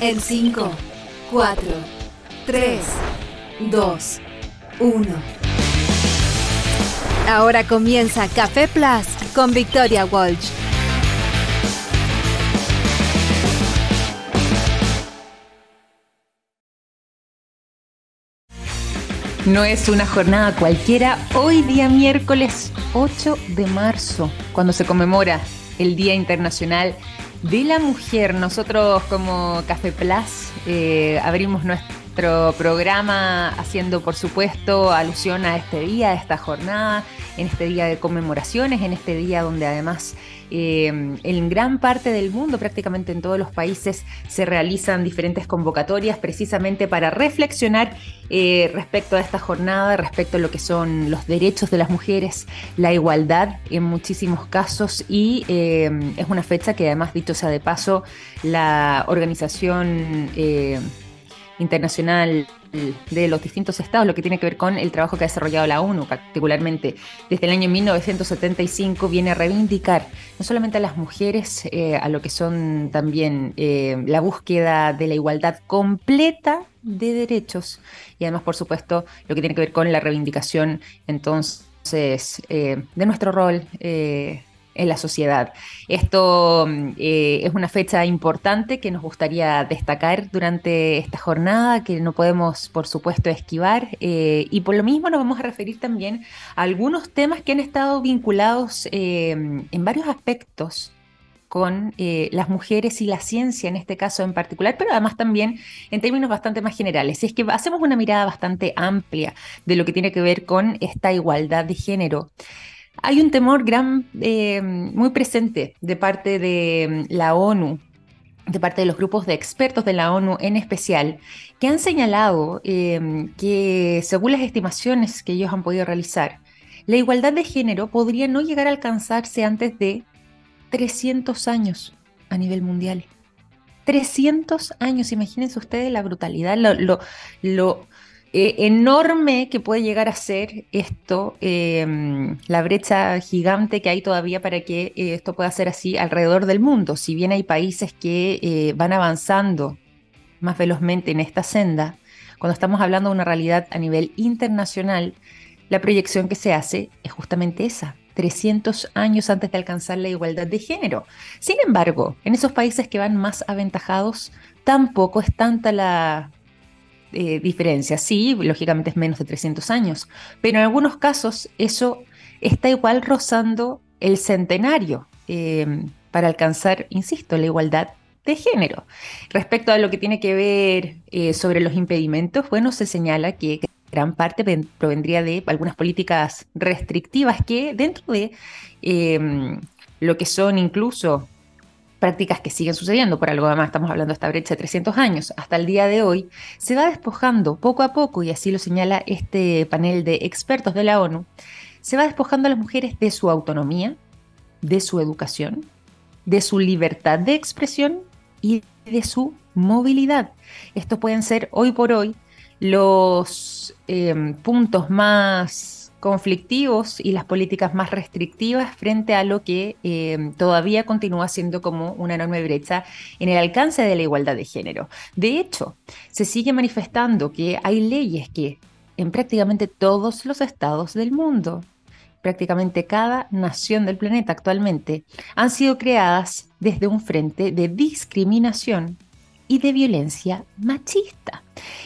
En 5, 4, 3, 2, 1. Ahora comienza Café Plus con Victoria Walsh. No es una jornada cualquiera. Hoy día miércoles 8 de marzo, cuando se conmemora el Día Internacional de la Mujer. Nosotros como Café Plus eh, abrimos nuestro programa haciendo, por supuesto, alusión a este día, a esta jornada, en este día de conmemoraciones, en este día donde además eh, en gran parte del mundo, prácticamente en todos los países, se realizan diferentes convocatorias precisamente para reflexionar eh, respecto a esta jornada, respecto a lo que son los derechos de las mujeres, la igualdad en muchísimos casos y eh, es una fecha que además, dicho sea de paso, la organización internacional de los distintos estados, lo que tiene que ver con el trabajo que ha desarrollado la ONU, particularmente desde el año 1975, viene a reivindicar no solamente a las mujeres, eh, a lo que son también eh, la búsqueda de la igualdad completa de derechos y además, por supuesto, lo que tiene que ver con la reivindicación entonces eh, de nuestro rol en la sociedad. Esto eh, es una fecha importante que nos gustaría destacar durante esta jornada, que no podemos, por supuesto, esquivar. Eh, y por lo mismo nos vamos a referir también a algunos temas que han estado vinculados eh, en varios aspectos con las mujeres y la ciencia en este caso en particular, pero además también en términos bastante más generales. Es que hacemos una mirada bastante amplia de lo que tiene que ver con esta igualdad de género hay un temor gran, eh, muy presente de parte de mm, la ONU, de parte de los grupos de expertos de la ONU en especial, que han señalado eh, que según las estimaciones que ellos han podido realizar, la igualdad de género podría no llegar a alcanzarse antes de 300 años a nivel mundial. 300 años, imagínense ustedes la brutalidad, lo, lo eh, enorme que puede llegar a ser esto, em, la brecha gigante que hay todavía para que eh, esto pueda ser así alrededor del mundo. Si bien hay países que eh, van avanzando más velozmente en esta senda, cuando estamos hablando de una realidad a nivel internacional, la proyección que se hace es justamente esa, 300 años antes de alcanzar la igualdad de género. Sin embargo, en esos países que van más aventajados, tampoco es tanta la eh. Sí, lógicamente es menos de 300 años, pero en algunos casos eso está igual rozando el centenario em, para alcanzar, insisto, la igualdad de género. Respecto a lo que tiene que ver eh, sobre los impedimentos, bueno, se señala que gran parte provendría de algunas políticas restrictivas que dentro de em, lo que son incluso prácticas que siguen sucediendo, por algo además estamos hablando de esta brecha de 300 años, hasta el día de hoy, se va despojando poco a poco, y así lo señala este panel de expertos de la ONU, se va despojando a las mujeres de su autonomía, de su educación, de su libertad de expresión y de su movilidad. Estos pueden ser hoy por hoy los eh, puntos más conflictivos y las políticas más restrictivas frente a lo que eh, todavía continúa siendo como una enorme brecha en el alcance de la igualdad de género. De hecho, se sigue manifestando que hay leyes que en prácticamente todos los estados del mundo, prácticamente cada nación del planeta actualmente, han sido creadas desde un frente de discriminación y de violencia machista.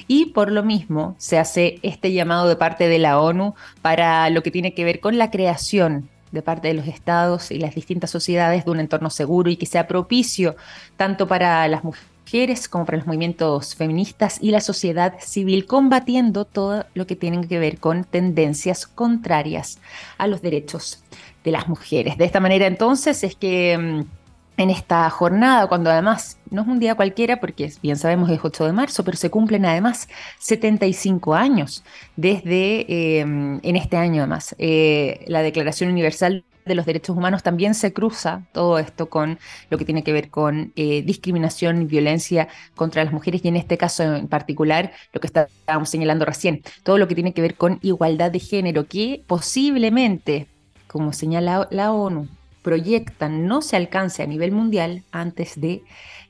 Y por lo mismo se hace este llamado de parte de la ONU para lo que tiene que ver con la creación de parte de los estados y las distintas sociedades de un entorno seguro y que sea propicio tanto para las mujeres como para los movimientos feministas y la sociedad civil, combatiendo todo lo que tiene que ver con tendencias contrarias a los derechos de las mujeres. De esta manera entonces es que mm, en esta jornada, cuando además no es un día cualquiera, porque bien sabemos es 8 de marzo, pero se cumplen además 75 años desde, em, en este año además, eh, la Declaración Universal de los Derechos Humanos también se cruza todo esto con lo que tiene que ver con eh, discriminación y violencia contra las mujeres y en este caso en particular lo que estábamos señalando recién, todo lo que tiene que ver con igualdad de género que posiblemente, como señala la ONU, proyectan no se alcance a nivel mundial antes de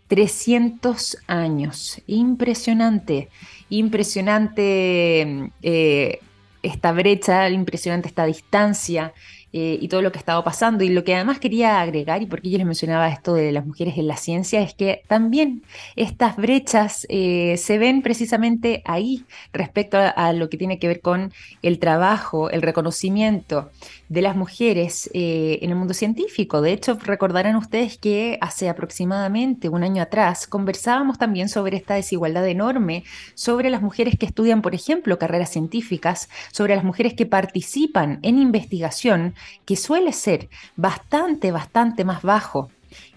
300 años. Impresionante, impresionante eh, esta brecha, impresionante esta distancia eh, y todo lo que ha estado pasando. Y lo que además quería agregar, y porque yo les mencionaba esto de las mujeres en la ciencia, es que también estas brechas eh, se ven precisamente ahí respecto a, lo que tiene que ver con el trabajo, el reconocimiento de las mujeres eh, en el mundo científico. De hecho, recordarán ustedes que hace aproximadamente un año atrás conversábamos también sobre esta desigualdad enorme sobre las mujeres que estudian, por ejemplo, carreras científicas, sobre las mujeres que participan en investigación que suele ser bastante, bastante más bajo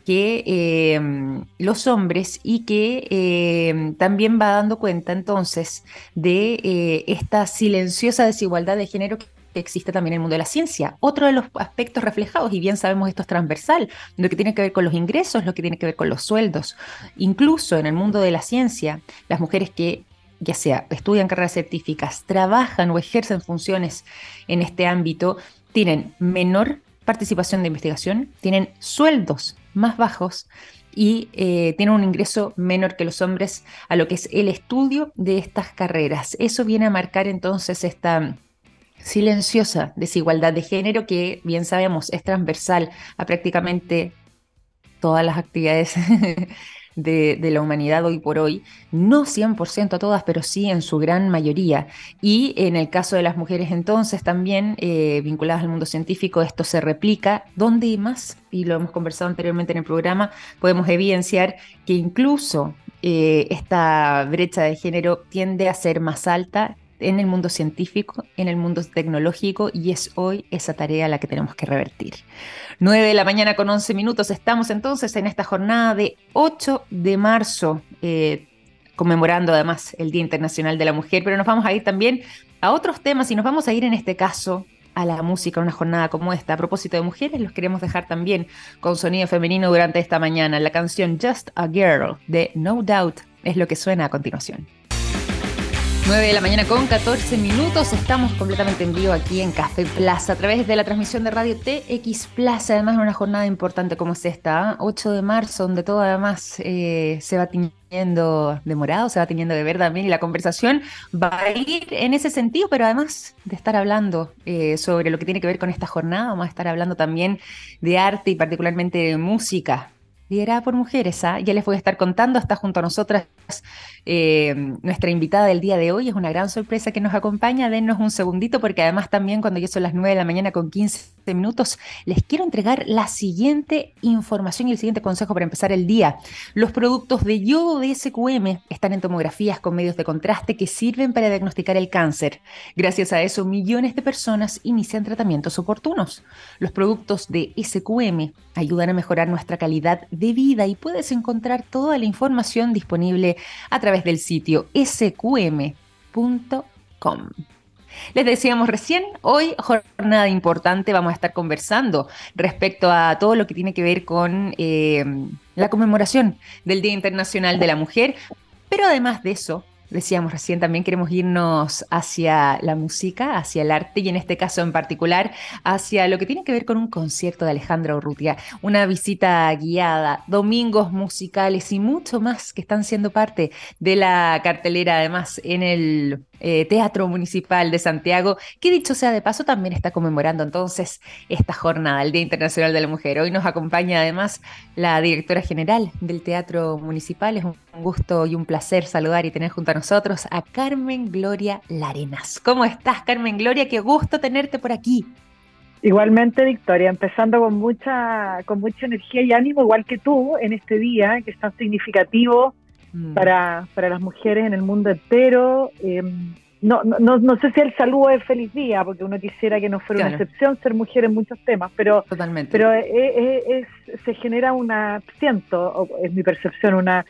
que em, los hombres y que em, también va dando cuenta entonces de eh, esta silenciosa desigualdad de género que existe también en el mundo de la ciencia. Otro de los aspectos reflejados, y bien sabemos esto es transversal, lo que tiene que ver con los ingresos, lo que tiene que ver con los sueldos. Incluso en el mundo de la ciencia, las mujeres que ya sea estudian carreras científicas, trabajan o ejercen funciones en este ámbito, tienen menor participación de investigación, tienen sueldos más bajos y eh, tienen un ingreso menor que los hombres a lo que es el estudio de estas carreras. Eso viene a marcar entonces esta silenciosa desigualdad de género que bien sabemos es transversal a prácticamente todas las actividades de, la humanidad hoy por hoy, no 100% a todas, pero sí en su gran mayoría. Y en el caso de las mujeres entonces también eh, vinculadas al mundo científico, esto se replica. Donde más, y lo hemos conversado anteriormente en el programa, podemos evidenciar que incluso eh, esta brecha de género tiende a ser más alta en el mundo científico, en el mundo tecnológico y es hoy esa tarea la que tenemos que revertir. 9 de la mañana con 11 minutos. Estamos entonces en esta jornada de 8 de marzo, eh, conmemorando además el Día Internacional de la Mujer, pero nos vamos a ir también a otros temas y nos vamos a ir en este caso a la música, una jornada como esta. A propósito de mujeres, los queremos dejar también con sonido femenino durante esta mañana. La canción Just a Girl de No Doubt es lo que suena a continuación. 9 de la mañana con 14 minutos. Estamos completamente en vivo aquí en Café Plaza a través de la transmisión de radio TX Plaza. Además, una jornada importante como es esta, 8 ¿ah? de marzo, donde todo además eh, se va teniendo de morado, se va teniendo de verde también. Y la conversación va a ir en ese sentido, pero además de estar hablando eh, sobre lo que tiene que ver con esta jornada, vamos a estar hablando también de arte y particularmente de música liderada por mujeres. ¿ah? Ya les voy a estar contando, está junto a nosotras eh, nuestra invitada del día de hoy. Es una gran sorpresa que nos acompaña. Denos un segundito porque además también cuando ya son las 9 de la mañana con 15 minutos, les quiero entregar la siguiente información y el siguiente consejo para empezar el día. Los productos de yodo de SQM están en tomografías con medios de contraste que sirven para diagnosticar el cáncer. Gracias a eso, millones de personas inician tratamientos oportunos. Los productos de SQM ayudan a mejorar nuestra calidad de vida y puedes encontrar toda la información disponible a través del sitio sqm.com. Les decíamos recién, hoy jornada importante, vamos a estar conversando respecto a todo lo que tiene que ver con eh, la conmemoración del Día Internacional de la Mujer, pero además de eso, decíamos recién, también queremos irnos hacia la música, hacia el arte y en este caso en particular hacia lo que tiene que ver con un concierto de Alejandra Urrutia, una visita guiada, domingos musicales y mucho más que están siendo parte de la cartelera además en el eh, Teatro Municipal de Santiago, que dicho sea de paso también está conmemorando entonces esta jornada, el Día Internacional de la Mujer. Hoy nos acompaña además la directora general del Teatro Municipal. Es un gusto y un placer saludar y tener junto a nosotros a Carmen Gloria Larenas. ¿Cómo estás, Carmen Gloria? Qué gusto tenerte por aquí. Igualmente, Victoria, empezando con mucha, con mucha energía y ánimo, igual que tú, en este día que es tan significativo Mm. para, para las mujeres en el mundo entero. Em, no, no, no sé si el saludo es feliz día, porque uno quisiera que no fuera una excepción ser mujer en muchos temas, pero, Totalmente. pero es, se genera una, siento, es mi percepción, una,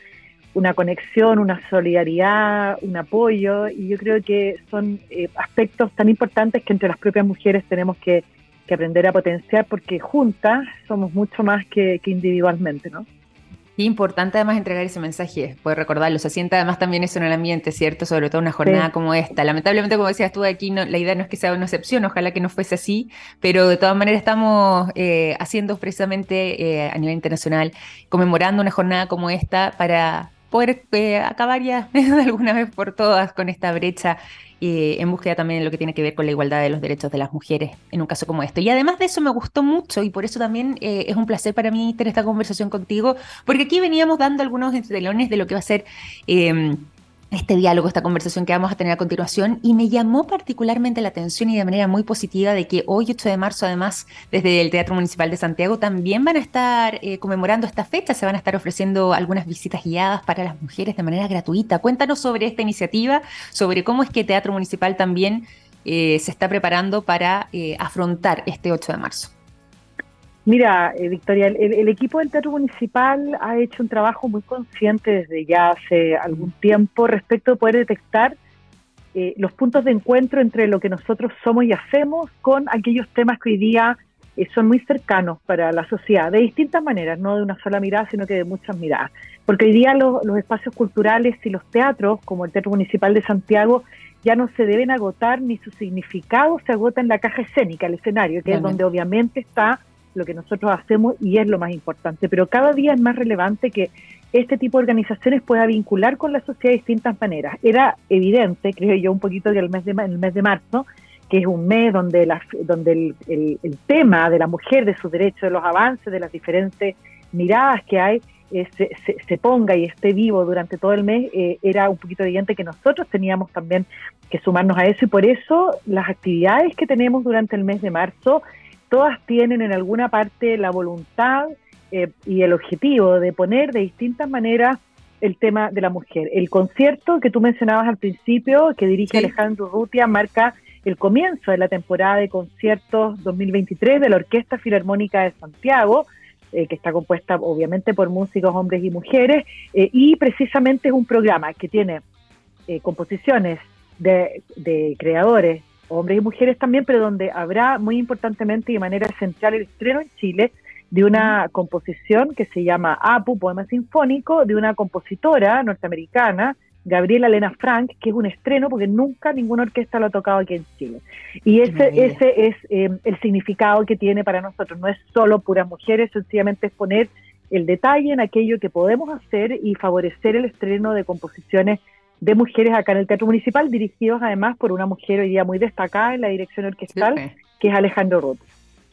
una conexión, una solidaridad, un apoyo, y yo creo que son eh, aspectos tan importantes que entre las propias mujeres tenemos que, que aprender a potenciar, porque juntas somos mucho más que, que individualmente, ¿no? Importante además entregar ese mensaje, poder recordarlo. Se siente además también eso en el ambiente, ¿cierto? Sobre todo una jornada como esta. Lamentablemente, como decías tú aquí, no, la idea no es que sea una excepción, ojalá que no fuese así, pero de todas maneras estamos eh, haciendo precisamente eh, a nivel internacional, conmemorando una jornada como esta para poder eh, acabar ya de alguna vez por todas con esta brecha en búsqueda también de lo que tiene que ver con la igualdad de los derechos de las mujeres en un caso como este. Y además de eso me gustó mucho y por eso también eh, es un placer para mí tener esta conversación contigo, porque aquí veníamos dando algunos entretelones de lo que va a ser... Eh, este diálogo, esta conversación que vamos a tener a continuación y me llamó particularmente la atención y de manera muy positiva de que hoy 8 de marzo además desde el Teatro Municipal de Santiago también van a estar eh, conmemorando esta fecha, se van a estar ofreciendo algunas visitas guiadas para las mujeres de manera gratuita. Cuéntanos sobre esta iniciativa, sobre cómo es que Teatro Municipal también eh, se está preparando para eh, afrontar este 8 de marzo. Mira, eh, Victoria, el, equipo del Teatro Municipal ha hecho un trabajo muy consciente desde ya hace algún tiempo respecto de poder detectar eh, los puntos de encuentro entre lo que nosotros somos y hacemos con aquellos temas que hoy día eh, son muy cercanos para la sociedad, de distintas maneras, no de una sola mirada, sino que de muchas miradas. Porque hoy día los espacios culturales y los teatros, como el Teatro Municipal de Santiago, ya no se deben agotar ni su significado se agota en la caja escénica, el escenario, que es donde obviamente está lo que nosotros hacemos y es lo más importante. Pero cada día es más relevante que este tipo de organizaciones pueda vincular con la sociedad de distintas maneras. Era evidente, creo yo, un poquito que el mes de, el mes de marzo, que es un mes donde, la, donde el, tema de la mujer, de sus derechos, de los avances, de las diferentes miradas que hay, eh, se, ponga y esté vivo durante todo el mes, eh, era un poquito evidente que nosotros teníamos también que sumarnos a eso y por eso las actividades que tenemos durante el mes de marzo todas tienen en alguna parte la voluntad eh, y el objetivo de poner de distintas maneras el tema de la mujer. El concierto que tú mencionabas al principio, que dirige Alejandro Rutia, marca el comienzo de la temporada de conciertos 2023 de la Orquesta Filarmónica de Santiago, eh, que está compuesta obviamente por músicos hombres y mujeres, eh, y precisamente es un programa que tiene composiciones de, de creadores hombres y mujeres también, pero donde habrá muy importantemente y de manera esencial el estreno en Chile de una composición que se llama Apu, Poema Sinfónico, de una compositora norteamericana, Gabriela Elena Frank, que es un estreno porque nunca ninguna orquesta lo ha tocado aquí en Chile. Y ese, ese es eh, el significado que tiene para nosotros. No es solo puras mujeres, sencillamente es poner el detalle en aquello que podemos hacer y favorecer el estreno de composiciones de mujeres acá en el Teatro Municipal, dirigidos además por una mujer hoy día muy destacada en la dirección orquestal, que es Alejandro Roth.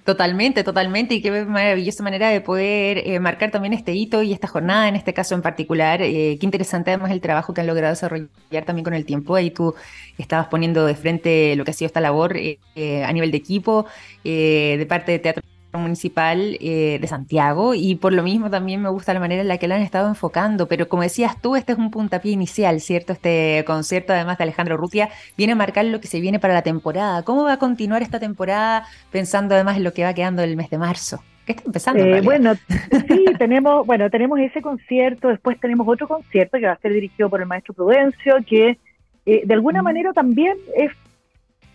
Totalmente, totalmente, y qué maravillosa manera de poder eh, marcar también este hito y esta jornada en este caso en particular. Eh, qué interesante además el trabajo que han logrado desarrollar también con el tiempo. Ahí tú estabas poniendo de frente lo que ha sido esta labor eh, a nivel de equipo, de parte de Teatro municipal eh, de Santiago y por lo mismo también me gusta la manera en la que lo han estado enfocando, pero como decías tú, este es un puntapié inicial, ¿cierto? Este concierto, además de Alejandro Rutia, viene a marcar lo que se viene para la temporada. ¿Cómo va a continuar esta temporada pensando además en lo que va quedando el mes de marzo? ¿Qué está empezando? Eh, bueno, sí, tenemos, bueno, tenemos ese concierto, después tenemos otro concierto que va a ser dirigido por el maestro Prudencio, que eh, de alguna manera también es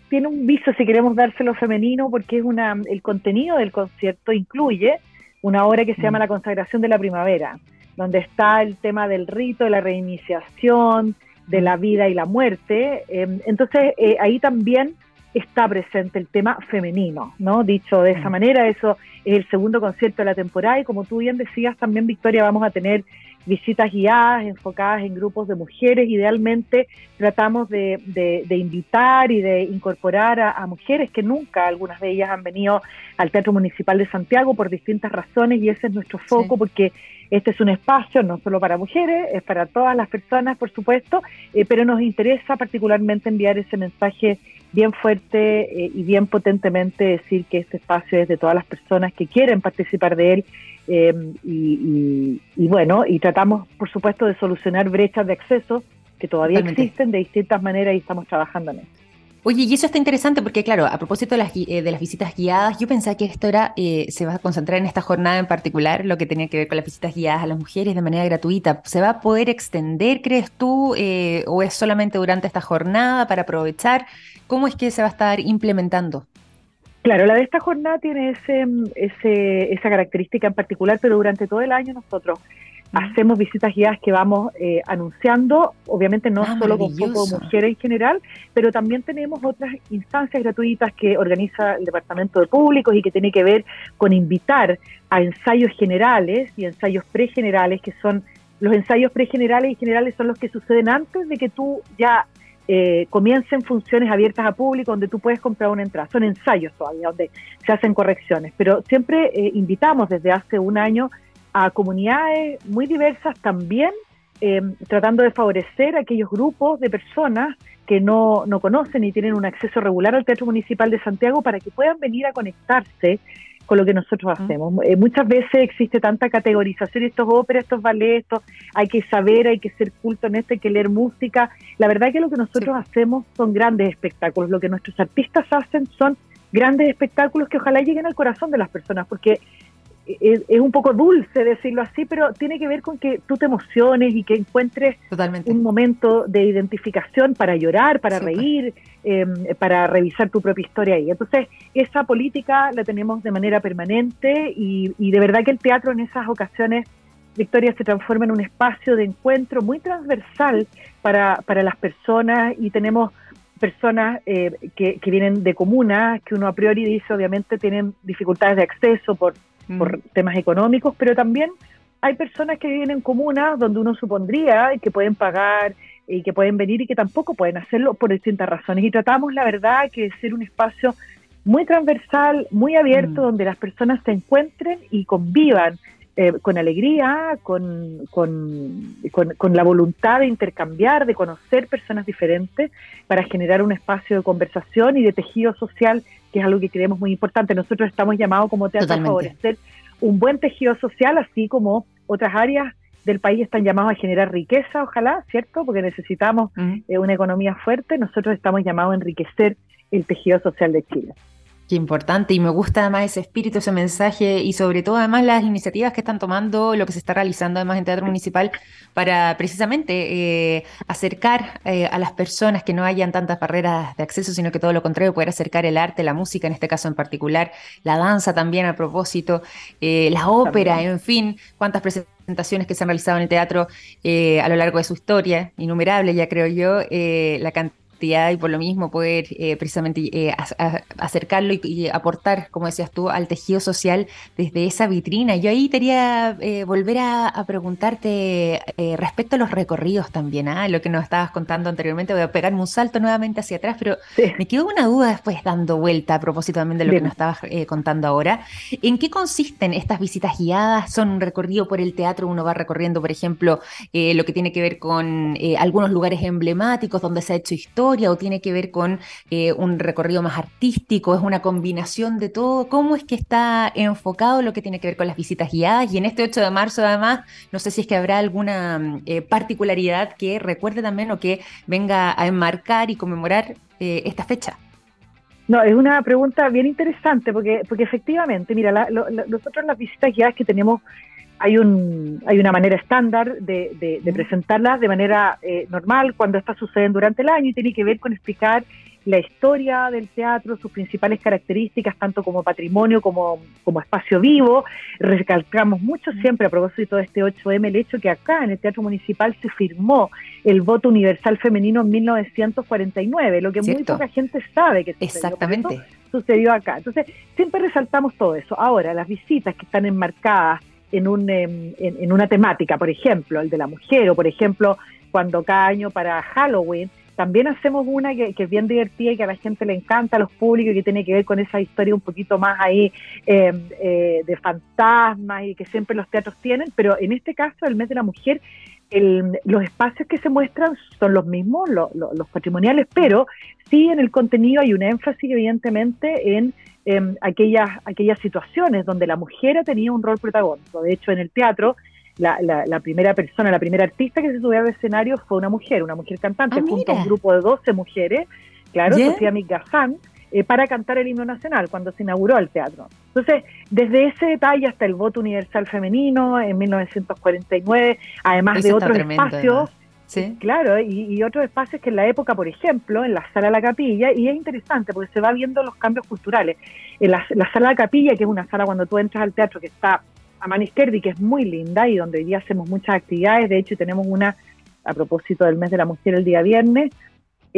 tiene un viso, si queremos dárselo femenino, porque es una, el contenido del concierto incluye una obra que se llama mm. La consagración de la primavera, donde está el tema del rito, de la reiniciación, de la vida y la muerte. Em, entonces, eh, ahí también está presente el tema femenino, ¿no? Dicho de esa mm. manera, eso es el segundo concierto de la temporada y como tú bien decías también, Victoria, vamos a tener visitas guiadas enfocadas en grupos de mujeres. Idealmente tratamos de, invitar y de incorporar a, mujeres que nunca, algunas de ellas han venido al Teatro Municipal de Santiago por distintas razones y ese es nuestro foco porque este es un espacio no solo para mujeres, es para todas las personas, por supuesto, eh, pero nos interesa particularmente enviar ese mensaje bien fuerte eh, y bien potentemente decir que este espacio es de todas las personas que quieren participar de él Em, y, bueno, y tratamos, por supuesto, de solucionar brechas de acceso que todavía existen de distintas maneras y estamos trabajando en eso. Oye, y eso está interesante porque, claro, a propósito de las, eh, de las visitas guiadas, yo pensaba que esto era, eh, se va a concentrar en esta jornada en particular, lo que tenía que ver con las visitas guiadas a las mujeres de manera gratuita. ¿Se va a poder extender, crees tú, eh, o es solamente durante esta jornada para aprovechar? ¿Cómo es que se va a estar implementando? Claro, la de esta jornada tiene ese, esa característica en particular, pero durante todo el año nosotros hacemos visitas guiadas que vamos eh, anunciando, obviamente no ah, solo con poco mujeres en general, pero también tenemos otras instancias gratuitas que organiza el Departamento de Públicos y que tiene que ver con invitar a ensayos generales y ensayos pregenerales, que son los ensayos pregenerales y generales son los que suceden antes de que tú ya eh, comiencen funciones abiertas a público donde tú puedes comprar una entrada. Son ensayos todavía donde se hacen correcciones, pero siempre eh, invitamos desde hace un año a comunidades muy diversas también, eh, tratando de favorecer a aquellos grupos de personas que no, no conocen y tienen un acceso regular al Teatro Municipal de Santiago para que puedan venir a conectarse con lo que nosotros hacemos. Eh, muchas veces existe tanta categorización, estos óperas, estos ballets, esto, hay que saber, hay que ser culto en esto, hay que leer música. La verdad que lo que nosotros hacemos son grandes espectáculos, lo que nuestros artistas hacen son grandes espectáculos que ojalá lleguen al corazón de las personas, porque es, un poco dulce decirlo así, pero tiene que ver con que tú te emociones y que encuentres un momento de identificación para llorar, para reír, em, para revisar tu propia historia ahí. Entonces, esa política la tenemos de manera permanente y, y de verdad que el teatro en esas ocasiones, Victoria, se transforma en un espacio de encuentro muy transversal para, para las personas y tenemos personas eh, que, que, vienen de comunas, que uno a priori dice obviamente tienen dificultades de acceso por por mm. temas económicos, pero también hay personas que viven en comunas donde uno supondría que pueden pagar y que pueden venir y que tampoco pueden hacerlo por distintas razones. Y tratamos, la verdad, que de ser un espacio muy transversal, muy abierto, mm. donde las personas se encuentren y convivan eh, con alegría, con, con, con, la voluntad de intercambiar, de conocer personas diferentes, para generar un espacio de conversación y de tejido social que es algo que creemos muy importante. Nosotros estamos llamados como teatro a favorecer un buen tejido social, así como otras áreas del país están llamados a generar riqueza, ojalá, ¿cierto? Porque necesitamos eh, una economía fuerte. Nosotros estamos llamados a enriquecer el tejido social de Chile. Qué importante y me gusta además ese espíritu, ese mensaje y sobre todo además las iniciativas que están tomando, lo que se está realizando además en Teatro Municipal para precisamente eh, acercar eh, a las personas que no hayan tantas barreras de acceso, sino que todo lo contrario, poder acercar el arte, la música en este caso en particular, la danza también a propósito, eh, la ópera, en fin, cuántas presentaciones que se han realizado en el teatro a lo largo de su historia, innumerable ya creo yo, la cantidad y por lo mismo poder eh, precisamente eh, acercarlo y, aportar, como decías tú, al tejido social desde esa vitrina. Yo ahí quería eh, volver a, preguntarte respecto a los recorridos también, ¿ah? lo que nos estabas contando anteriormente, voy a pegarme un salto nuevamente hacia atrás, pero me quedó una duda después dando vuelta a propósito también de lo que nos estabas contando ahora. ¿En qué consisten estas visitas guiadas? ¿Son un recorrido por el teatro? Uno va recorriendo, por ejemplo, lo que tiene que ver con algunos lugares emblemáticos donde se ha hecho historia o tiene que ver con eh, un recorrido más artístico? ¿Es una combinación de todo? ¿Cómo es que está enfocado lo que tiene que ver con las visitas guiadas? Y en este 8 de marzo, además, no sé si es que habrá alguna mm, eh, particularidad que recuerde también o que venga a enmarcar y conmemorar eh, esta fecha. No, es una pregunta bien interesante porque, porque efectivamente, mira, nosotros las visitas guiadas que tenemos hay, un, hay una manera estándar de, de, presentarlas de manera eh, normal cuando estas suceden durante el año y tiene que ver con explicar la historia del teatro, sus principales características, tanto como patrimonio como, como espacio vivo. Recalcamos mucho siempre a propósito de este 8M el hecho que acá en el Teatro Municipal se firmó el voto universal femenino en 1949, lo que muy poca gente sabe que sucedió. Exactamente. Sucedió acá. Entonces, siempre resaltamos todo eso. Ahora, las visitas que están enmarcadas en, un, em, en, una temática, por ejemplo, el de la mujer, o por ejemplo, cuando cada año para Halloween, también hacemos una que, es bien divertida y que a la gente le encanta, a los públicos, y que tiene que ver con esa historia un poquito más ahí em, eh, de fantasmas y que siempre los teatros tienen, pero en este caso, el mes de la mujer, el, los espacios que se muestran son los mismos, los patrimoniales, pero sí en el contenido hay un énfasis evidentemente en Em, aquellas, aquellas situaciones donde la mujer tenía un rol protagónico. De hecho, en el teatro, la, la, primera persona, la primera artista que se subió al escenario fue una mujer, una mujer cantante, ah, junto a un grupo de 12 mujeres, claro, Sofía Migazán, eh, para cantar el himno nacional cuando se inauguró el teatro. Entonces, desde ese detalle hasta el voto universal femenino en 1949, además de otros espacios. Sí. Claro, y, otros espacios que en la época, por ejemplo, en la sala de la capilla, y es interesante porque se va viendo los cambios culturales. En la, sala de la capilla, que es una sala cuando tú entras al teatro que está a Maniskerdi, que es muy linda y donde hoy día hacemos muchas actividades. De hecho, tenemos una a propósito del mes de la mujer el día viernes.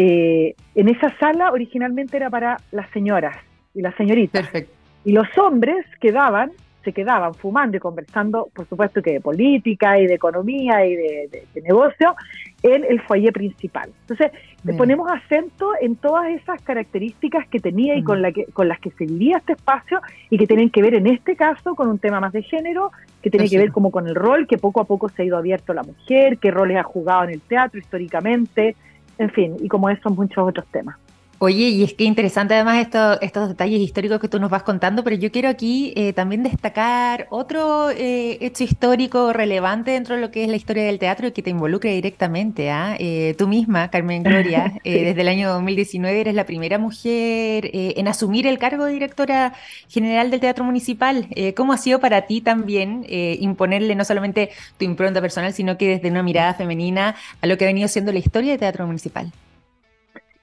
Eh, en esa sala originalmente era para las señoras y las señoritas. Perfecto. Y los hombres quedaban se quedaban fumando y conversando, por supuesto que de política y de economía y de, negocio, en el foyer principal. Entonces, ponemos acento en todas esas características que tenía y con, la que, con las que se vivía este espacio y que tienen que ver en este caso con un tema más de género, que tiene que ver como con el rol que poco a poco se ha ido abierto la mujer, qué roles ha jugado en el teatro históricamente, en fin, y como esos muchos otros temas. Oye, y es que interesante además esto, estos detalles históricos que tú nos vas contando, pero yo quiero aquí eh, también destacar otro eh, hecho histórico relevante dentro de lo que es la historia del teatro y que te involucre directamente. ¿ah? Eh, tú misma, Carmen Gloria, desde el año 2019 eres la primera mujer en asumir el cargo de directora general del Teatro Municipal. ¿Cómo ha sido para ti también imponerle no solamente tu impronta personal, sino que desde una mirada femenina a lo que ha venido siendo la historia del Teatro Municipal?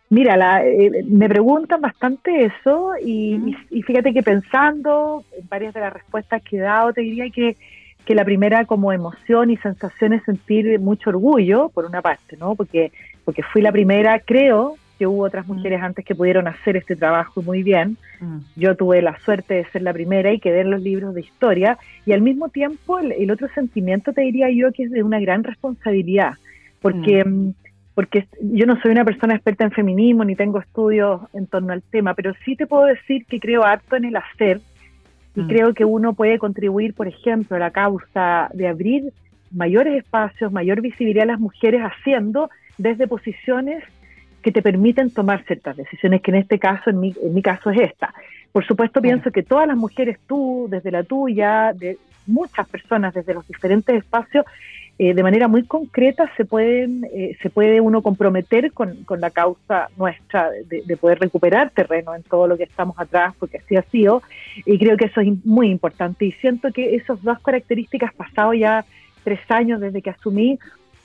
Mira, la, eh, me preguntan bastante eso y, fíjate que pensando en varias de las respuestas que he dado, te diría que, que la primera como emoción y sensación es sentir mucho orgullo, por una parte, ¿no? Porque, porque fui la primera, creo que hubo otras mujeres antes que pudieron hacer este trabajo muy bien. Yo tuve la suerte de ser la primera y quedé en los libros de historia. Y al mismo tiempo el, otro sentimiento te diría yo que es de una gran responsabilidad, porque... Mm, porque yo no soy una persona experta en feminismo ni tengo estudios en torno al tema, pero sí te puedo decir que creo harto en el hacer y mm. creo que uno puede contribuir, por ejemplo, a la causa de abrir mayores espacios, mayor visibilidad a las mujeres haciendo desde posiciones que te permiten tomar ciertas decisiones, que en este caso, en mi, en mi caso es esta. Por supuesto, pienso que todas las mujeres, tú, desde la tuya, de muchas personas desde los diferentes espacios, eh, de manera muy concreta se pueden eh, se puede uno comprometer con, la causa nuestra de, poder recuperar terreno en todo lo que estamos atrás porque así ha sido. Y creo que eso es muy importante. Y siento que esas dos características pasados ya tres años desde que asumí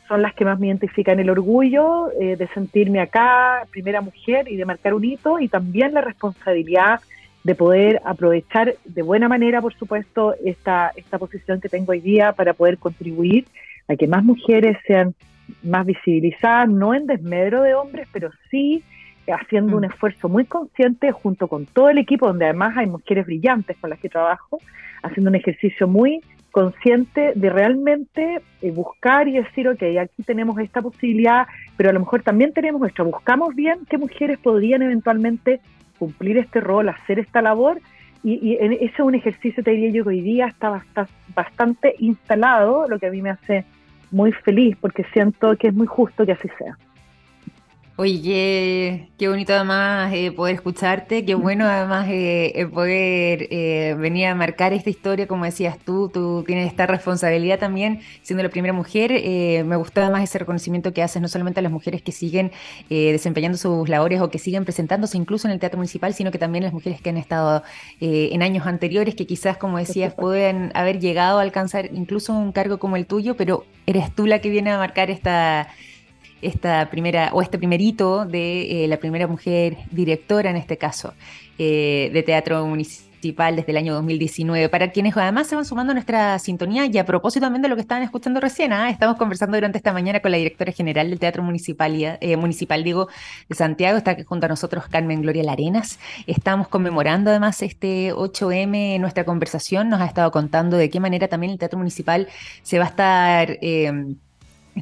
son las que más me identifican el orgullo eh, de sentirme acá primera mujer y de marcar un hito y también la responsabilidad de poder aprovechar de buena manera, por supuesto, esta, esta posición que tengo hoy día para poder contribuir a que más mujeres sean más visibilizadas, no en desmedro de hombres, pero sí haciendo un mm. esfuerzo muy consciente junto con todo el equipo, donde además hay mujeres brillantes con las que trabajo, haciendo un ejercicio muy consciente de realmente eh, buscar y decir, ok, aquí tenemos esta posibilidad, pero a lo mejor también tenemos esto, buscamos bien qué mujeres podrían eventualmente cumplir este rol, hacer esta labor, y, y ese es un ejercicio, te diría yo, que hoy día está bastante instalado, lo que a mí me hace muy feliz porque siento que es muy justo que así sea. Oye, qué bonito además eh, poder escucharte, qué bueno además eh, poder eh, venir a marcar esta historia, como decías tú, tú tienes esta responsabilidad también, siendo la primera mujer, me gustó además ese reconocimiento que haces no solamente a las mujeres que siguen desempeñando sus labores o que siguen presentándose incluso en el Teatro Municipal, sino que también las mujeres que han estado en años anteriores, que quizás, como decías, pueden haber llegado a alcanzar incluso un cargo como el tuyo, pero eres tú la que viene a marcar esta esta primera, o este primerito de eh, la primera mujer directora, en este caso, eh, de teatro municipal desde el año 2019. Para quienes además se van sumando a nuestra sintonía y a propósito también de lo que estaban escuchando recién, ¿ah? estamos conversando durante esta mañana con la directora general del Teatro Municipal, eh, Municipal digo, de Santiago, está junto a nosotros Carmen Gloria Larenas. Estamos conmemorando además este 8M, nuestra conversación nos ha estado contando de qué manera también el Teatro Municipal se va a estar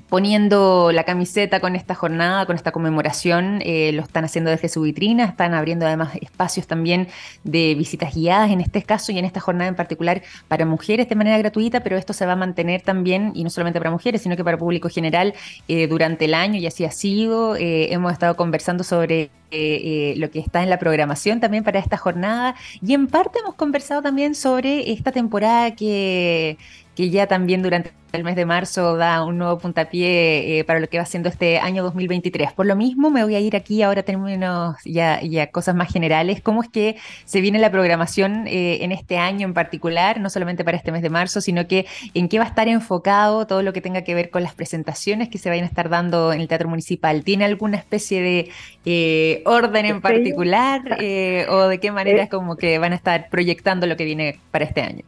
poniendo la camiseta con esta jornada, con esta conmemoración, eh, lo están haciendo desde su vitrina, están abriendo además espacios también de visitas guiadas en este caso y en esta jornada en particular para mujeres de manera gratuita, pero esto se va a mantener también, y no solamente para mujeres, sino que para público general eh, durante el año y así ha sido. Eh, hemos estado conversando sobre lo que está en la programación también para esta jornada y en parte hemos conversado también sobre esta temporada que que ya también durante el mes de marzo da un nuevo puntapié eh, para lo que va siendo este año 2023. Por lo mismo, me voy a ir aquí ahora a términos ya, ya cosas más generales. ¿Cómo es que se viene la programación eh, en este año en particular, no solamente para este mes de marzo, sino que en qué va a estar enfocado todo lo que tenga que ver con las presentaciones que se vayan a estar dando en el Teatro Municipal? ¿Tiene alguna especie de eh, orden en particular o de qué manera es como que van a estar proyectando lo que viene para este año?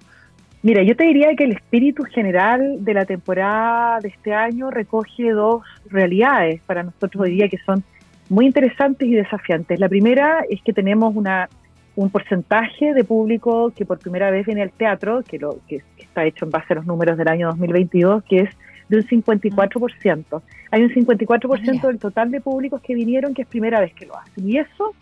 Mira, yo te diría que el espíritu general de la temporada de este año recoge dos realidades para nosotros hoy día que son muy interesantes y desafiantes. La primera es que tenemos una, un porcentaje de público que por primera vez viene al teatro, que, lo, que, está hecho en base a los números del año 2022, que es de un 54%. Hay un 54% del total de públicos que vinieron que es primera vez que lo hacen. Y eso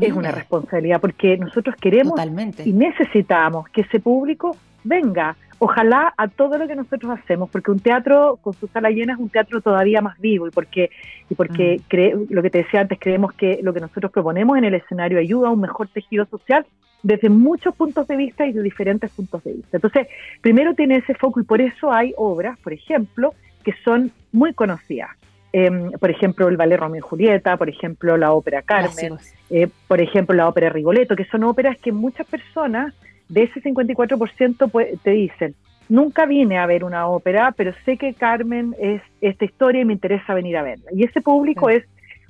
es una responsabilidad porque nosotros queremos y necesitamos que ese público venga, ojalá a todo lo que nosotros hacemos, porque un teatro con su sala llena es un teatro todavía más vivo y porque, y porque mm. lo que te decía antes, creemos que lo que nosotros proponemos en el escenario ayuda a un mejor tejido social desde muchos puntos de vista y de diferentes puntos de vista. Entonces, primero tiene ese foco y por eso hay obras, por ejemplo, que son muy conocidas. Em, por ejemplo, el ballet Romeo y Julieta, por ejemplo, la ópera Carmen, eh, por ejemplo, la ópera Rigoletto, que son óperas que muchas personas de ese 54% pues, te dicen, nunca vine a ver una ópera, pero sé que Carmen es esta historia y me interesa venir a verla. Y ese público es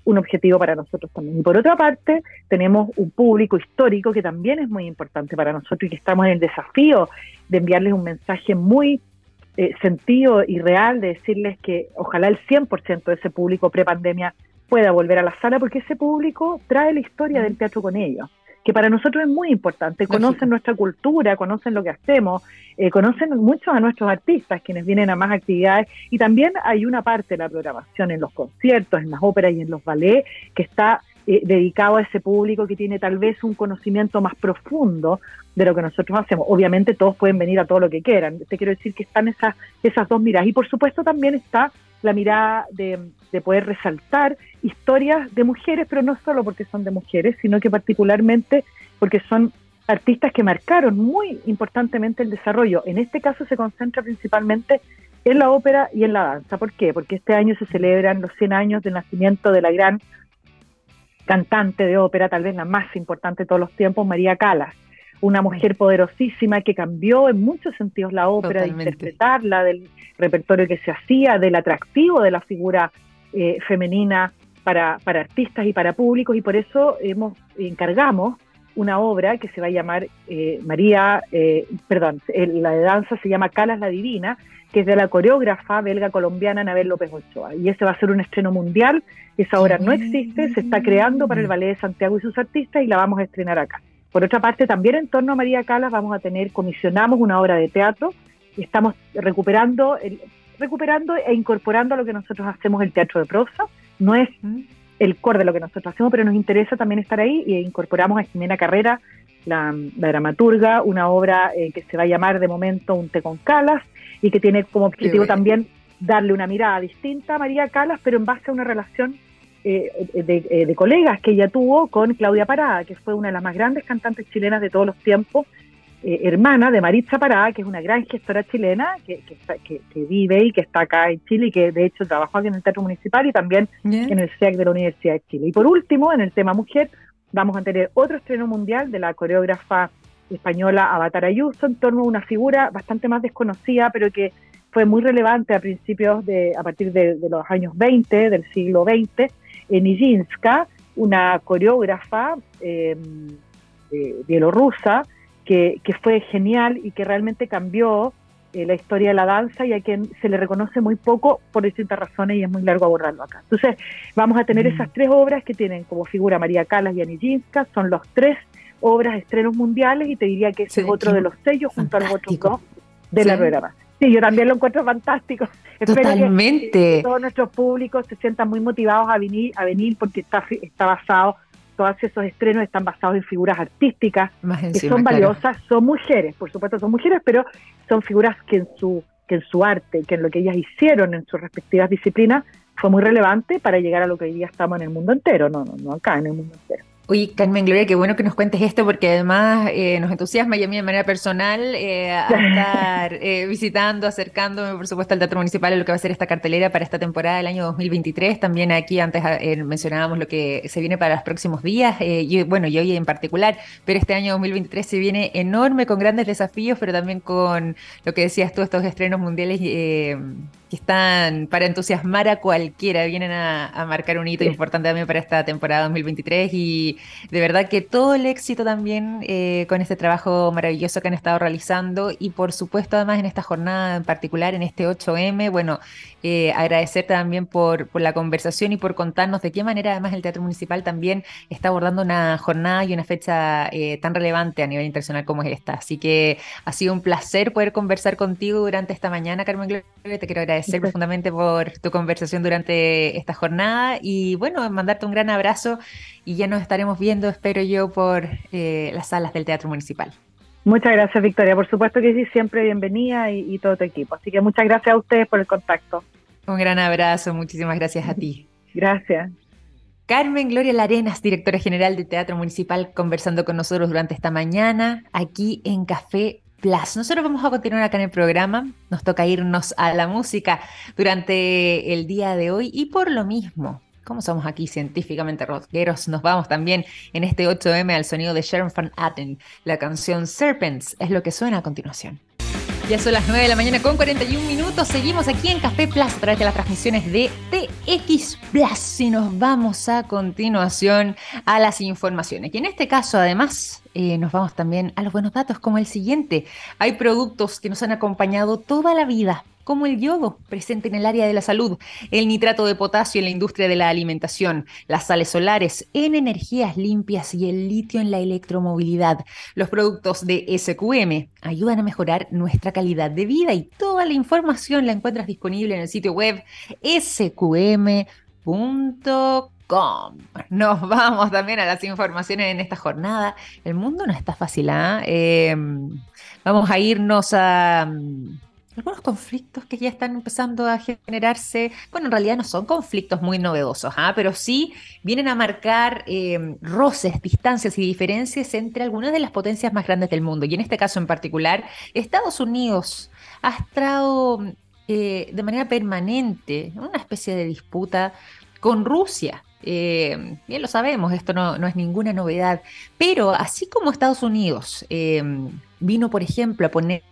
un objetivo para nosotros también. Y por otra parte, tenemos un público histórico que también es muy importante para nosotros y que estamos en el desafío de enviarles un mensaje muy eh, sentido y real, de decirles que ojalá el 100% de ese público prepandemia pueda volver a la sala, porque ese público trae la historia del teatro con ellos que para nosotros es muy importante. Conocen nuestra cultura, conocen lo que hacemos, eh, conocen muchos a nuestros artistas, quienes vienen a más actividades, y también hay una parte de la programación en los conciertos, en las óperas y en los ballets, que está eh, dedicado a ese público que tiene tal vez un conocimiento más profundo de lo que nosotros hacemos. Obviamente todos pueden venir a todo lo que quieran. Te quiero decir que están esas, esas dos miradas. Y por supuesto también está la mirada de, de, poder resaltar historias de mujeres, pero no solo porque son de mujeres, sino que particularmente porque son artistas que marcaron muy importantemente el desarrollo. En este caso se concentra principalmente en la ópera y en la danza. ¿Por qué? Porque este año se celebran los 100 años del nacimiento de la gran cantante de ópera, tal vez la más importante de todos los tiempos, María Calas una mujer poderosísima que cambió en muchos sentidos la ópera, de interpretarla, del repertorio que se hacía, del atractivo de la figura eh, femenina para, para, artistas y para públicos, y por eso hemos encargamos una obra que se va a llamar eh, María, eh, perdón, la de danza se llama Calas la Divina, que es de la coreógrafa belga colombiana Anabel López Ochoa. Y ese va a ser un estreno mundial. Esa obra no existe, se está creando para el Ballet de Santiago y sus artistas y la vamos a estrenar acá. Por otra parte, también en torno a María Calas vamos a tener, comisionamos una obra de teatro y estamos recuperando, recuperando e incorporando a lo que nosotros hacemos el teatro de prosa. No es el core de lo que nosotros hacemos, pero nos interesa también estar ahí y incorporamos a Jimena Carrera, la, dramaturga, una obra eh, que se va a llamar de momento Un té con Calas y que tiene como objetivo también darle una mirada distinta a María Calas, pero en base a una relación eh, eh, de, colegas que ella tuvo con Claudia Parada, que fue una de las más grandes cantantes chilenas de todos los tiempos, eh, hermana de Maritza Parada, que es una gran gestora chilena que, que, vive y que está acá en Chile y que de hecho trabajó aquí en el Teatro Municipal y también en el SEAC de la Universidad de Chile. Y por último, en el tema mujer, vamos a tener otro estreno mundial de la coreógrafa española Avatar Ayuso en torno a una figura bastante más desconocida, pero que fue muy relevante a principios de, a partir de, de los años 20, del siglo XX, Nijinska, una coreógrafa eh, bielorrusa que, fue genial y que realmente cambió eh, la historia de la danza y a quien se le reconoce muy poco por distintas razones y es muy largo abordarlo acá. Entonces, vamos a tener mm. esas tres obras que tienen como figura María Calas y Anijinska, son los tres obras estrenos mundiales y te diría que ese es otro de los sellos junto a los otros dos de la programa. Sí, yo también lo encuentro fantástico. Totalmente. Espero que, todos nuestros públicos se sientan muy motivados a venir, a venir porque está, está basado, todos esos estrenos están basados en figuras artísticas que son valiosas, son mujeres, por supuesto son mujeres, pero son figuras que en su que en su arte, que en lo que ellas hicieron en sus respectivas disciplinas fue muy relevante para llegar a lo que hoy día estamos en el mundo entero, no, no, no acá en el mundo entero. Oye, Carmen Gloria, qué bueno que nos cuentes esto porque además eh, nos entusiasma y a mí de manera personal eh, a estar eh, visitando, acercándome, por supuesto, al Teatro Municipal a lo que va a ser esta cartelera para esta temporada del año 2023. También aquí antes mencionábamos lo que se viene para los próximos días, y, bueno, y hoy en particular, pero este año 2023 se viene enorme con grandes desafíos, pero también con lo que decías tú, estos estrenos mundiales que están para entusiasmar a cualquiera, vienen a, marcar un hito importante también para esta temporada 2023 y de verdad que todo el éxito también eh, con este trabajo maravilloso que han estado realizando y por supuesto además en esta jornada en particular, en este 8M, bueno, eh, agradecer también por, por, la conversación y por contarnos de qué manera además el Teatro Municipal también está abordando una jornada y una fecha eh, tan relevante a nivel internacional como es esta. Así que ha sido un placer poder conversar contigo durante esta mañana, Carmen Gloria. Te quiero agradecer profundamente por tu conversación durante esta jornada y bueno, mandarte un gran abrazo y ya nos estaremos viendo, espero yo, por eh, las salas del Teatro Municipal. Muchas gracias, Victoria. Por supuesto que sí, siempre bienvenida y, y todo tu equipo. Así que muchas gracias a ustedes por el contacto. Un gran abrazo, muchísimas gracias a ti. Gracias. Carmen Gloria Larenas, directora general de Teatro Municipal, conversando con nosotros durante esta mañana aquí en Café nosotros vamos a continuar acá en el programa. Nos toca irnos a la música durante el día de hoy y por lo mismo, como somos aquí científicamente rockeros, nos vamos también en este 8M al sonido de Sharon Van Atten. La canción Serpents es lo que suena a continuación. Ya son las 9 de la mañana con 41 minutos. Seguimos aquí en Café Plus a través de las transmisiones de TX Plus y nos vamos a continuación a las informaciones. Y en este caso, además, eh, nos vamos también a los buenos datos como el siguiente. Hay productos que nos han acompañado toda la vida como el yodo, presente en el área de la salud, el nitrato de potasio en la industria de la alimentación, las sales solares en energías limpias y el litio en la electromovilidad. Los productos de SQM ayudan a mejorar nuestra calidad de vida y toda la información la encuentras disponible en el sitio web sqm.com. Nos vamos también a las informaciones en esta jornada. El mundo no está fácil, eh, vamos a irnos a algunos conflictos que ya están empezando a generarse, bueno, en realidad no son conflictos muy novedosos, ¿ah? pero sí vienen a marcar em, roces, distancias y diferencias entre algunas de las potencias más grandes del mundo. Y en este caso en particular, Estados Unidos ha estado eh, de manera permanente en una especie de disputa con Rusia. Eh, bien lo sabemos, esto no, no, es ninguna novedad, pero así como Estados Unidos vino, por ejemplo, a poner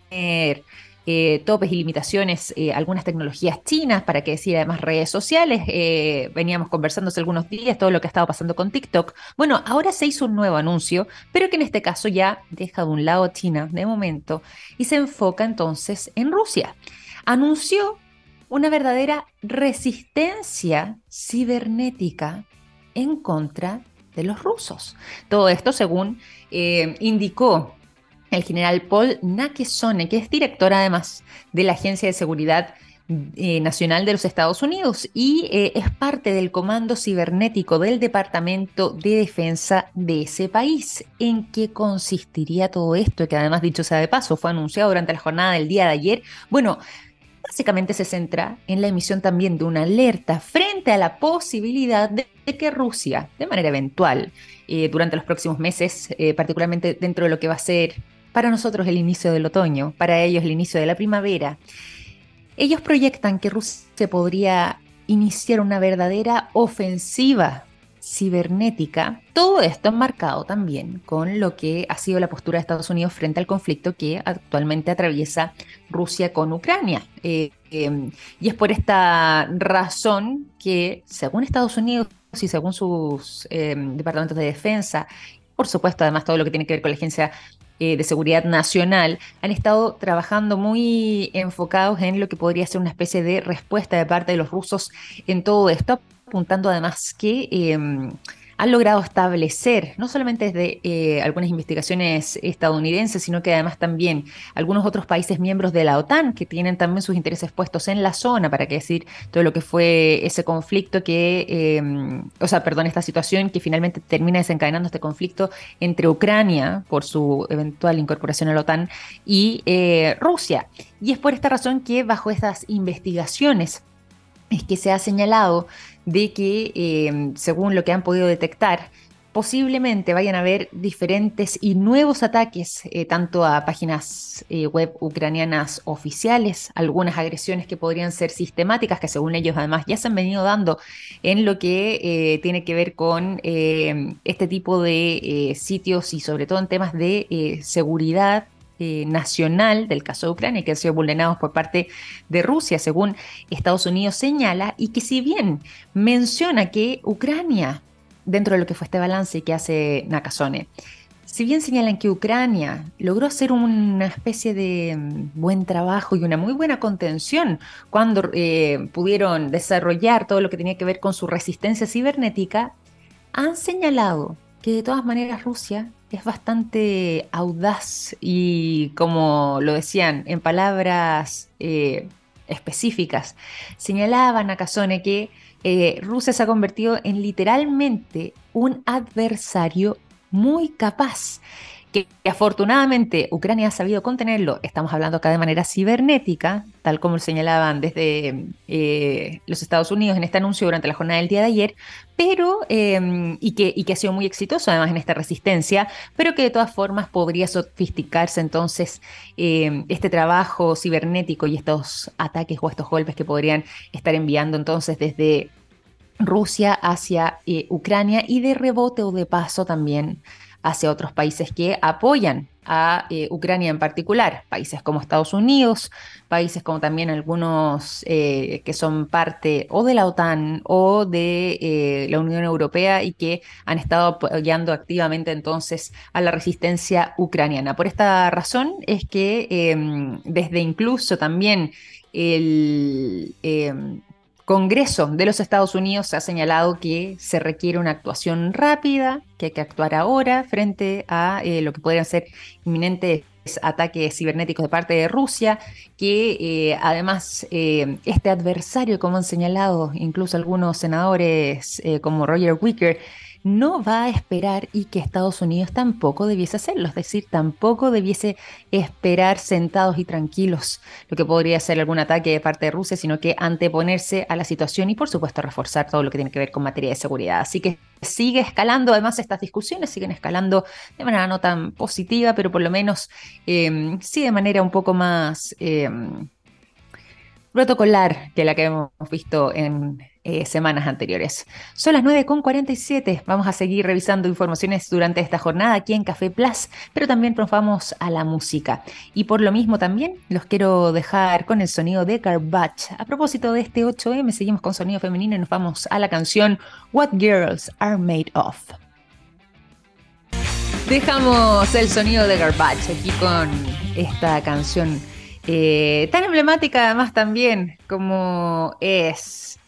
eh, topes y limitaciones eh, algunas tecnologías chinas, para que decir además redes sociales. Eh, veníamos conversando hace algunos días todo lo que ha estado pasando con TikTok. Bueno, ahora se hizo un nuevo anuncio, pero que en este caso ya deja de un lado China de momento y se enfoca entonces en Rusia. Anunció una verdadera resistencia cibernética en contra de los rusos. Todo esto según indicó el general Paul Nakesone, que es director además de la Agencia de Seguridad eh, Nacional de los Estados Unidos y eh, es parte del comando cibernético del Departamento de Defensa de ese país. ¿En qué consistiría todo esto? Que además, dicho sea de paso, fue anunciado durante la jornada del día de ayer. Bueno, básicamente se centra en la emisión también de una alerta frente a la posibilidad de, que Rusia, de manera eventual, eh, durante los próximos meses, particularmente dentro de lo que va a ser para nosotros el inicio del otoño, para ellos el inicio de la primavera. Ellos proyectan que Rusia podría iniciar una verdadera ofensiva cibernética. Todo esto enmarcado también con lo que ha sido la postura de Estados Unidos frente al conflicto que actualmente atraviesa Rusia con Ucrania. Eh, em, y es por esta razón que, según Estados Unidos y según sus em, departamentos de defensa, por supuesto, además todo lo que tiene que ver con la Agencia eh, de Seguridad Nacional han estado trabajando muy enfocados en lo que podría ser una especie de respuesta de parte de los rusos en todo esto, apuntando además que... Em, han logrado establecer, no solamente desde eh, algunas investigaciones estadounidenses, sino que además también algunos otros países miembros de la OTAN que tienen también sus intereses puestos en la zona, para qué decir todo lo que fue ese conflicto que, em, o sea, perdón, esta situación que finalmente termina desencadenando este conflicto entre Ucrania por su eventual incorporación a la OTAN y eh, Rusia. Y es por esta razón que bajo estas investigaciones es que se ha señalado de que, em, según lo que han podido detectar, posiblemente vayan a haber diferentes y nuevos ataques, eh, tanto a páginas eh, web ucranianas oficiales, algunas agresiones que podrían ser sistemáticas, que según ellos además ya se han venido dando en lo que eh, tiene que ver con em, este tipo de sitios y sobre todo en temas de seguridad eh, nacional del caso de Ucrania, que han sido vulnerados por parte de Rusia, según Estados Unidos señala, y que si bien menciona que Ucrania, dentro de lo que fue este balance que hace Nakasone, si bien señalan que Ucrania logró hacer una especie de mm, buen trabajo y una muy buena contención cuando eh, pudieron desarrollar todo lo que tenía que ver con su resistencia cibernética, han señalado que de todas maneras Rusia es bastante audaz y como lo decían en palabras eh, específicas, señalaban a Casone que eh, Rusia se ha convertido en literalmente un adversario muy capaz que, afortunadamente Ucrania ha sabido contenerlo, estamos hablando acá de manera cibernética, tal como señalaban desde eh, los Estados Unidos en este anuncio durante la jornada del día de ayer, pero, em, y, que, y que ha sido muy exitoso además en esta resistencia, pero que de todas formas podría sofisticarse entonces em, este trabajo cibernético y estos ataques o estos golpes que podrían estar enviando entonces desde Rusia hacia eh, Ucrania y de rebote o de paso también hacia otros países que apoyan a eh, Ucrania en particular, países como Estados Unidos, países como también algunos eh, que son parte o de la OTAN o de eh, la Unión Europea y que han estado apoyando activamente entonces a la resistencia ucraniana. Por esta razón es que em, desde incluso también el em, Congreso de los Estados Unidos ha señalado que se requiere una actuación rápida, que hay que actuar ahora frente a eh, lo que podrían ser inminentes ataques cibernéticos de parte de Rusia, que eh, además eh, este adversario, como han señalado incluso algunos senadores como Roger Wicker, no va a esperar y que Estados Unidos tampoco debiese hacerlo, es decir, tampoco debiese esperar sentados y tranquilos lo que podría ser algún ataque de parte de Rusia, sino que anteponerse a la situación y por supuesto reforzar todo lo que tiene que ver con materia de seguridad. Así que sigue escalando, además estas discusiones siguen escalando de manera no tan positiva, pero por lo menos em, sí de manera un poco más... Em, protocolar que la que hemos visto en eh, semanas anteriores. Son las 9.47. Vamos a seguir revisando informaciones durante esta jornada aquí en Café Plus, pero también nos vamos a la música. Y por lo mismo también los quiero dejar con el sonido de Garbage. A propósito de este 8M, seguimos con sonido femenino y nos vamos a la canción What Girls Are Made Of. Dejamos el sonido de Garbage aquí con esta canción eh, tan emblemática además también como es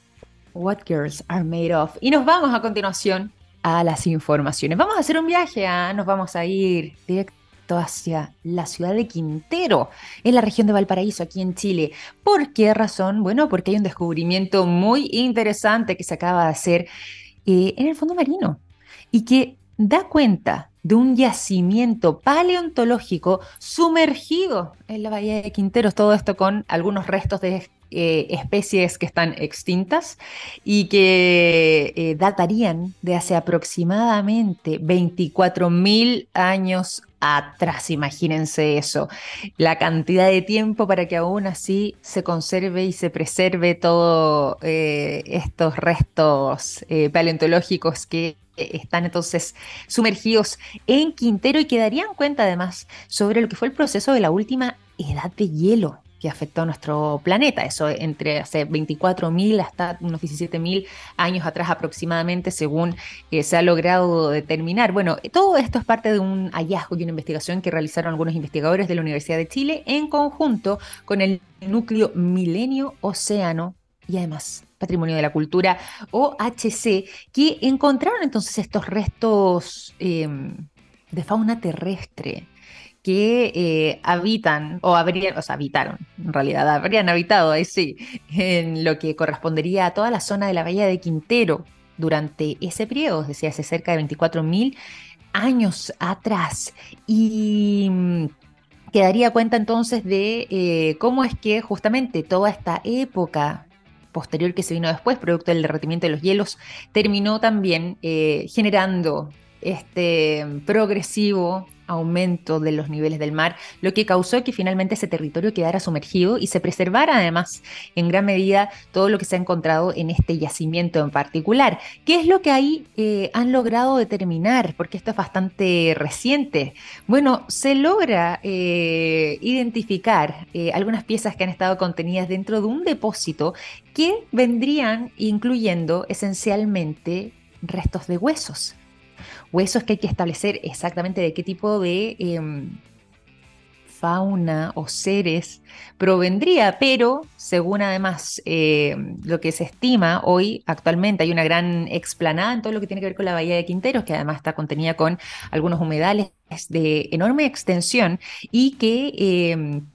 What Girls Are Made Of. Y nos vamos a continuación a las informaciones. Vamos a hacer un viaje, ¿ah? nos vamos a ir directo hacia la ciudad de Quintero, en la región de Valparaíso, aquí en Chile. ¿Por qué razón? Bueno, porque hay un descubrimiento muy interesante que se acaba de hacer eh, en el fondo marino y que da cuenta de un yacimiento paleontológico sumergido en la bahía de Quinteros, todo esto con algunos restos de eh, especies que están extintas y que eh, datarían de hace aproximadamente 24.000 años atrás, imagínense eso, la cantidad de tiempo para que aún así se conserve y se preserve todos eh, estos restos paleontológicos que están entonces sumergidos en Quintero y que darían cuenta además sobre lo que fue el proceso de la última edad de hielo que afectó a nuestro planeta, eso entre hace 24.000 hasta unos 17.000 años atrás aproximadamente, según eh, se ha logrado determinar. Bueno, todo esto es parte de un hallazgo y una investigación que realizaron algunos investigadores de la Universidad de Chile en conjunto con el núcleo Milenio Océano y además Patrimonio de la Cultura, OHC, que encontraron entonces estos restos em, de fauna terrestre que eh, habitan, o habrían, o sea, habitaron, en realidad, habrían habitado ahí sí, en lo que correspondería a toda la zona de la Bahía de Quintero durante ese periodo, es decir, hace cerca de 24.000 años atrás. Y mm, quedaría cuenta entonces de eh, cómo es que justamente toda esta época posterior que se vino después, producto del derretimiento de los hielos, terminó también eh, generando este progresivo aumento de los niveles del mar, lo que causó que finalmente ese territorio quedara sumergido y se preservara además en gran medida todo lo que se ha encontrado en este yacimiento en particular. ¿Qué es lo que ahí eh, han logrado determinar? Porque esto es bastante reciente. Bueno, se logra eh, identificar eh, algunas piezas que han estado contenidas dentro de un depósito que vendrían incluyendo esencialmente restos de huesos huesos que hay que establecer exactamente de qué tipo de em, fauna o seres provendría, pero según además em, lo que se estima hoy, actualmente hay una gran explanada en todo lo que tiene que ver con la Bahía de Quinteros, que además está contenida con algunos humedales de enorme extensión y que... Em,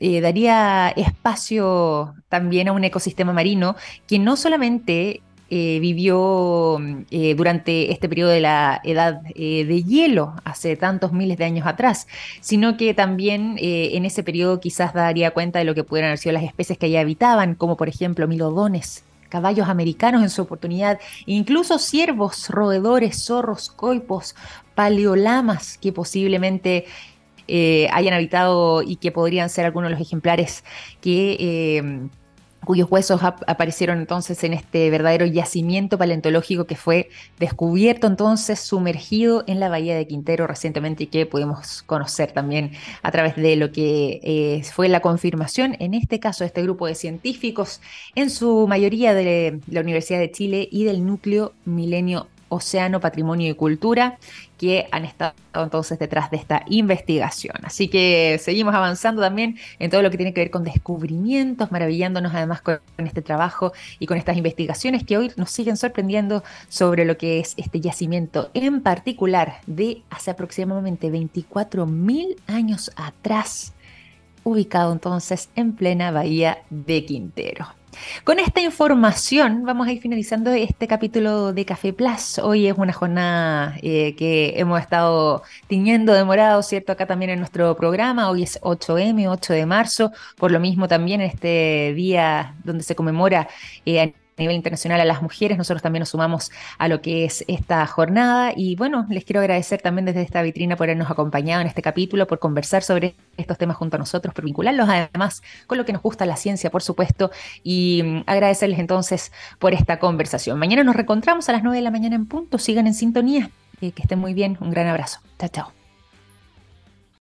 eh, daría espacio también a un ecosistema marino que no solamente eh, vivió eh, durante este periodo de la edad eh, de hielo, hace tantos miles de años atrás, sino que también en ese periodo quizás daría cuenta de lo que pudieran haber sido las especies que allí habitaban, como por ejemplo milodones, caballos americanos en su oportunidad, incluso ciervos, roedores, zorros, coipos, paleolamas que posiblemente hayan habitado y que podrían ser algunos de los ejemplares que cuyos huesos aparecieron entonces en este verdadero yacimiento paleontológico que fue descubierto entonces, sumergido en la bahía de Quintero recientemente y que pudimos conocer también a través de lo que eh, fue la confirmación, en este caso, de este grupo de científicos, en su mayoría de la Universidad de Chile y del núcleo Milenio Océano, Patrimonio y Cultura, que han estado entonces detrás de esta investigación. Así que seguimos avanzando también en todo lo que tiene que ver con descubrimientos, maravillándonos además con este trabajo y con estas investigaciones que hoy nos siguen sorprendiendo sobre lo que es este yacimiento en particular de hace aproximadamente 24 mil años atrás, ubicado entonces en plena bahía de Quintero. Con esta información vamos a ir finalizando este capítulo de Café Plus. Hoy es una jornada eh, que hemos estado tiñendo de morado, ¿cierto? Acá también en nuestro programa. Hoy es 8M, 8 de marzo. Por lo mismo también en este día donde se conmemora eh, nivel internacional a las mujeres. Nosotros también nos sumamos a lo que es esta jornada y bueno, les quiero agradecer también desde esta vitrina por habernos acompañado en este capítulo, por conversar sobre estos temas junto a nosotros, por vincularlos además con lo que nos gusta la ciencia, por supuesto, y mm, agradecerles entonces por esta conversación. Mañana nos reencontramos a las 9 de la mañana en punto, sigan en sintonía, que estén muy bien, un gran abrazo. Chao, chao.